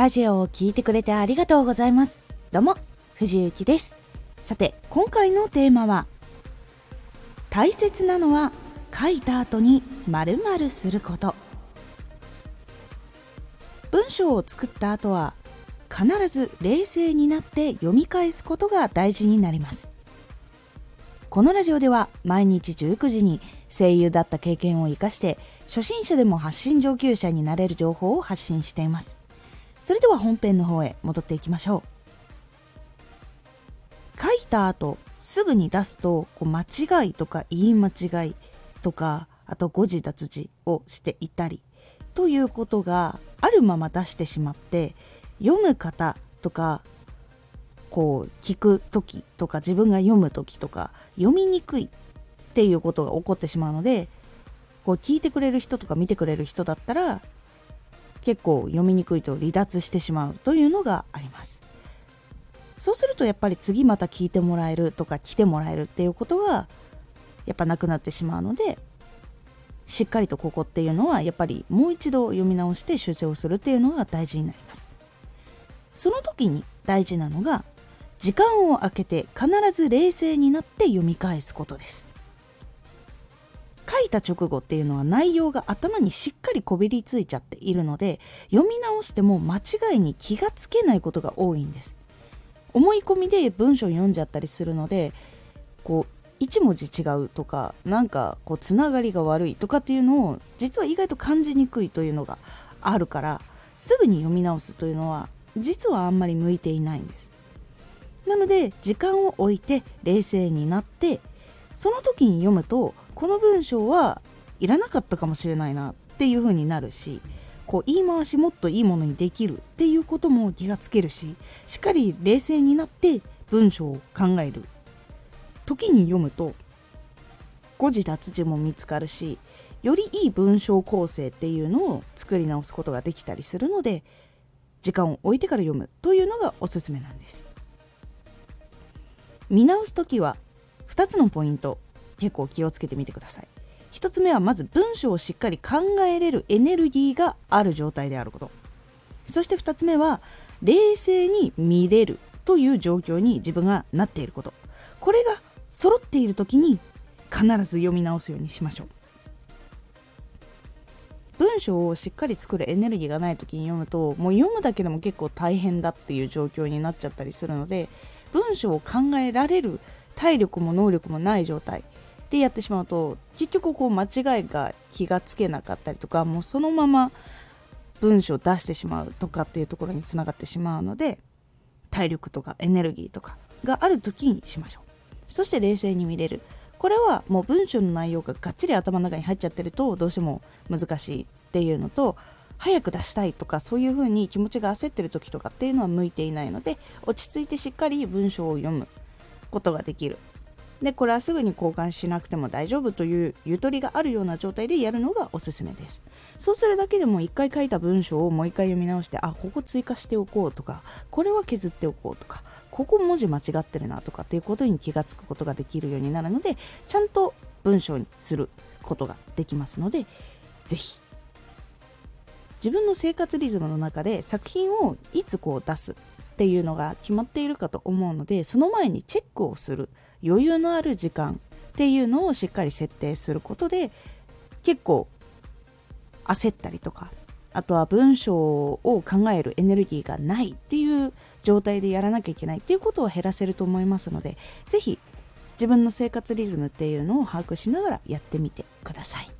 ラジオを聴いてくれてありがとうございます。どうも、藤幸です。さて、今回のテーマは、大切なのは書いた後に〇〇すること。文章を作った後は、必ず冷静になって読み返すことが大事になります。このラジオでは毎日19時に声優だった経験を生かして初心者でも発信上級者になれる情報を発信しています。それでは本編の方へ戻っていきましょう。書いた後すぐに出すとこう間違いとか言い間違いとかあと誤字脱字をしていたりということがあるまま出してしまって読む方とかこう聞く時とか自分が読む時とか読みにくいっていうことが起こってしまうのでこう聞いてくれる人とか見てくれる人だったら結構読みにくいと離脱してしまうというのがあります。そうするとやっぱり次また聞いてもらえるとか来てもらえるっていうことがやっぱなくなってしまうのでしっかりとここっていうのはやっぱりもう一度読み直して修正をするっていうのが大事になります。その時に大事なのが時間を空けて必ず冷静になって読み返すことです。書いた直後っていうのは内容が頭にしっかりこびりついちゃっているので読み直しても間違いに気がつけないことが多いんです。思い込みで文章読んじゃったりするのでこう1文字違うとかなんかこうつながりが悪いとかっていうのを実は意外と感じにくいというのがあるからすぐに読み直すというのは実はあんまり向いていないんです。なので時間を置いて冷静になってその時に読むとこの文章はいらなかったかもしれないなっていう風になるしこう言い回しもっといいものにできるっていうことも気がつけるししっかり冷静になって文章を考える。時に読むと誤字脱字も見つかるしよりいい文章構成っていうのを作り直すことができたりするので時間を置いてから読むというのがおすすめなんです。見直す時は2つのポイント。結構気をつけてみてください。1つ目はまず文章をしっかり考えれるエネルギーがある状態であること。そして2つ目は冷静に見れるという状況に自分がなっていること。これが揃っている時に必ず読み直すようにしましょう。文章をしっかり作るエネルギーがない時に読むともう読むだけでも結構大変だっていう状況になっちゃったりするので文章を考えられる体力も能力もない状態でやってしまうと結局こう間違いが気がつけなかったりとかもうそのまま文章を出してしまうとかっていうところにつながってしまうので体力とかエネルギーとかがある時にしましょう。そして冷静に見れる。これはもう文章の内容ががっちり頭の中に入っちゃってるとどうしても難しいっていうのと早く出したいとかそういう風に気持ちが焦ってる時とかっていうのは向いていないので落ち着いてしっかり文章を読む。ことができる。でこれはすぐに交換しなくても大丈夫というゆとりがあるような状態でやるのがおすすめです。そうするだけでも1回書いた文章をもう1回読み直してあここ追加しておこうとかこれは削っておこうとかここ文字間違ってるなとかっていうことに気がつくことができるようになるのでちゃんと文章にすることができますので是非自分の生活リズムの中で作品をいつこう出すっていうのが決まっているかと思うのでその前にチェックをする余裕のある時間っていうのをしっかり設定することで結構焦ったりとかあとは文章を考えるエネルギーがないっていう状態でやらなきゃいけないっていうことを減らせると思いますので是非自分の生活リズムっていうのを把握しながらやってみてください。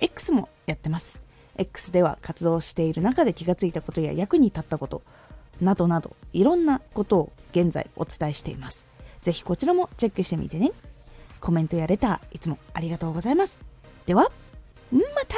X もやってます X では活動している中で気がついたことや役に立ったことなどなどいろんなことを現在お伝えしていますぜひこちらもチェックしてみてね。コメントやレターいつもありがとうございます。では、また